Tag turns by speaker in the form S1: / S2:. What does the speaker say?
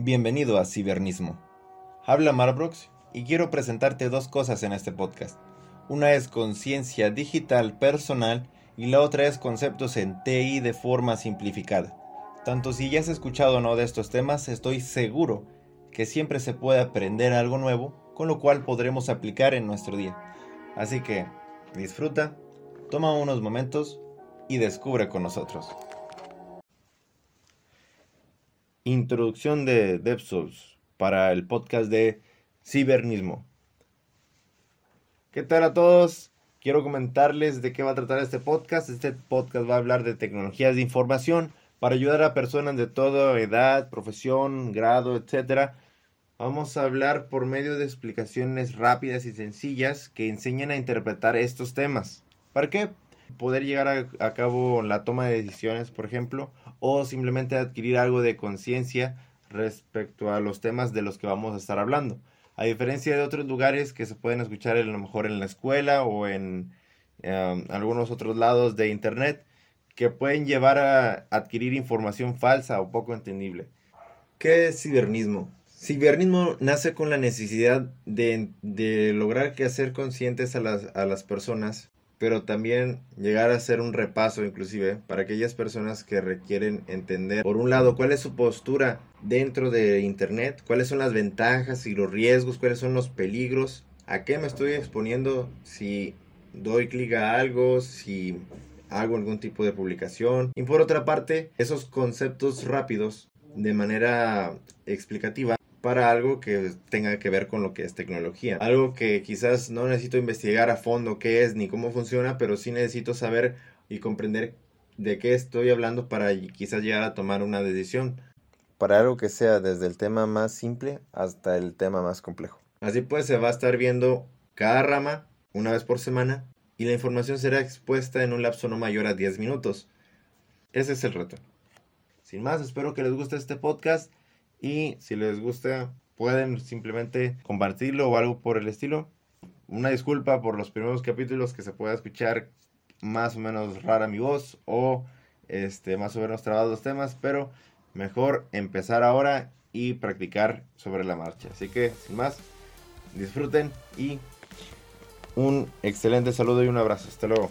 S1: Bienvenido a Cibernismo. Habla Marbrox y quiero presentarte dos cosas en este podcast. Una es conciencia digital personal y la otra es conceptos en TI de forma simplificada. Tanto si ya has escuchado o no de estos temas, estoy seguro que siempre se puede aprender algo nuevo, con lo cual podremos aplicar en nuestro día. Así que disfruta, toma unos momentos y descubre con nosotros. Introducción de DevSouls para el podcast de Cibernismo. ¿Qué tal a todos? Quiero comentarles de qué va a tratar este podcast. Este podcast va a hablar de tecnologías de información para ayudar a personas de toda edad, profesión, grado, etc. Vamos a hablar por medio de explicaciones rápidas y sencillas que enseñan a interpretar estos temas. ¿Para qué? Poder llegar a, cabo la toma de decisiones, por ejemplo, o simplemente adquirir algo de conciencia respecto a los temas de los que vamos a estar hablando. A diferencia de otros lugares que se pueden escuchar a lo mejor en la escuela o en em, algunos otros lados de internet, que pueden llevar a adquirir información falsa o poco entendible. ¿Qué es cibernismo? Cibernismo nace con la necesidad de, de lograr que hacer conscientes a las, a las personas pero también llegar a hacer un repaso inclusive para aquellas personas que requieren entender, por un lado, cuál es su postura dentro de Internet, cuáles son las ventajas y los riesgos, cuáles son los peligros, a qué me estoy exponiendo si doy clic a algo, si hago algún tipo de publicación. Y por otra parte, esos conceptos rápidos de manera explicativa para algo que tenga que ver con lo que es tecnología. Algo que quizás no necesito investigar a fondo qué es ni cómo funciona, pero sí necesito saber y comprender de qué estoy hablando para quizás llegar a tomar una decisión. Para algo que sea desde el tema más simple hasta el tema más complejo. Así pues se va a estar viendo cada rama una vez por semana y la información será expuesta en un lapso no mayor a 10 minutos. Ese es el reto. Sin más, espero que les guste este podcast y si les gusta, pueden simplemente compartirlo o algo por el estilo. Una disculpa por los primeros capítulos que se pueda escuchar más o menos rara mi voz o este, más o menos trabados los temas, pero mejor empezar ahora y practicar sobre la marcha. Así que, sin más, disfruten y un excelente saludo y un abrazo. Hasta luego.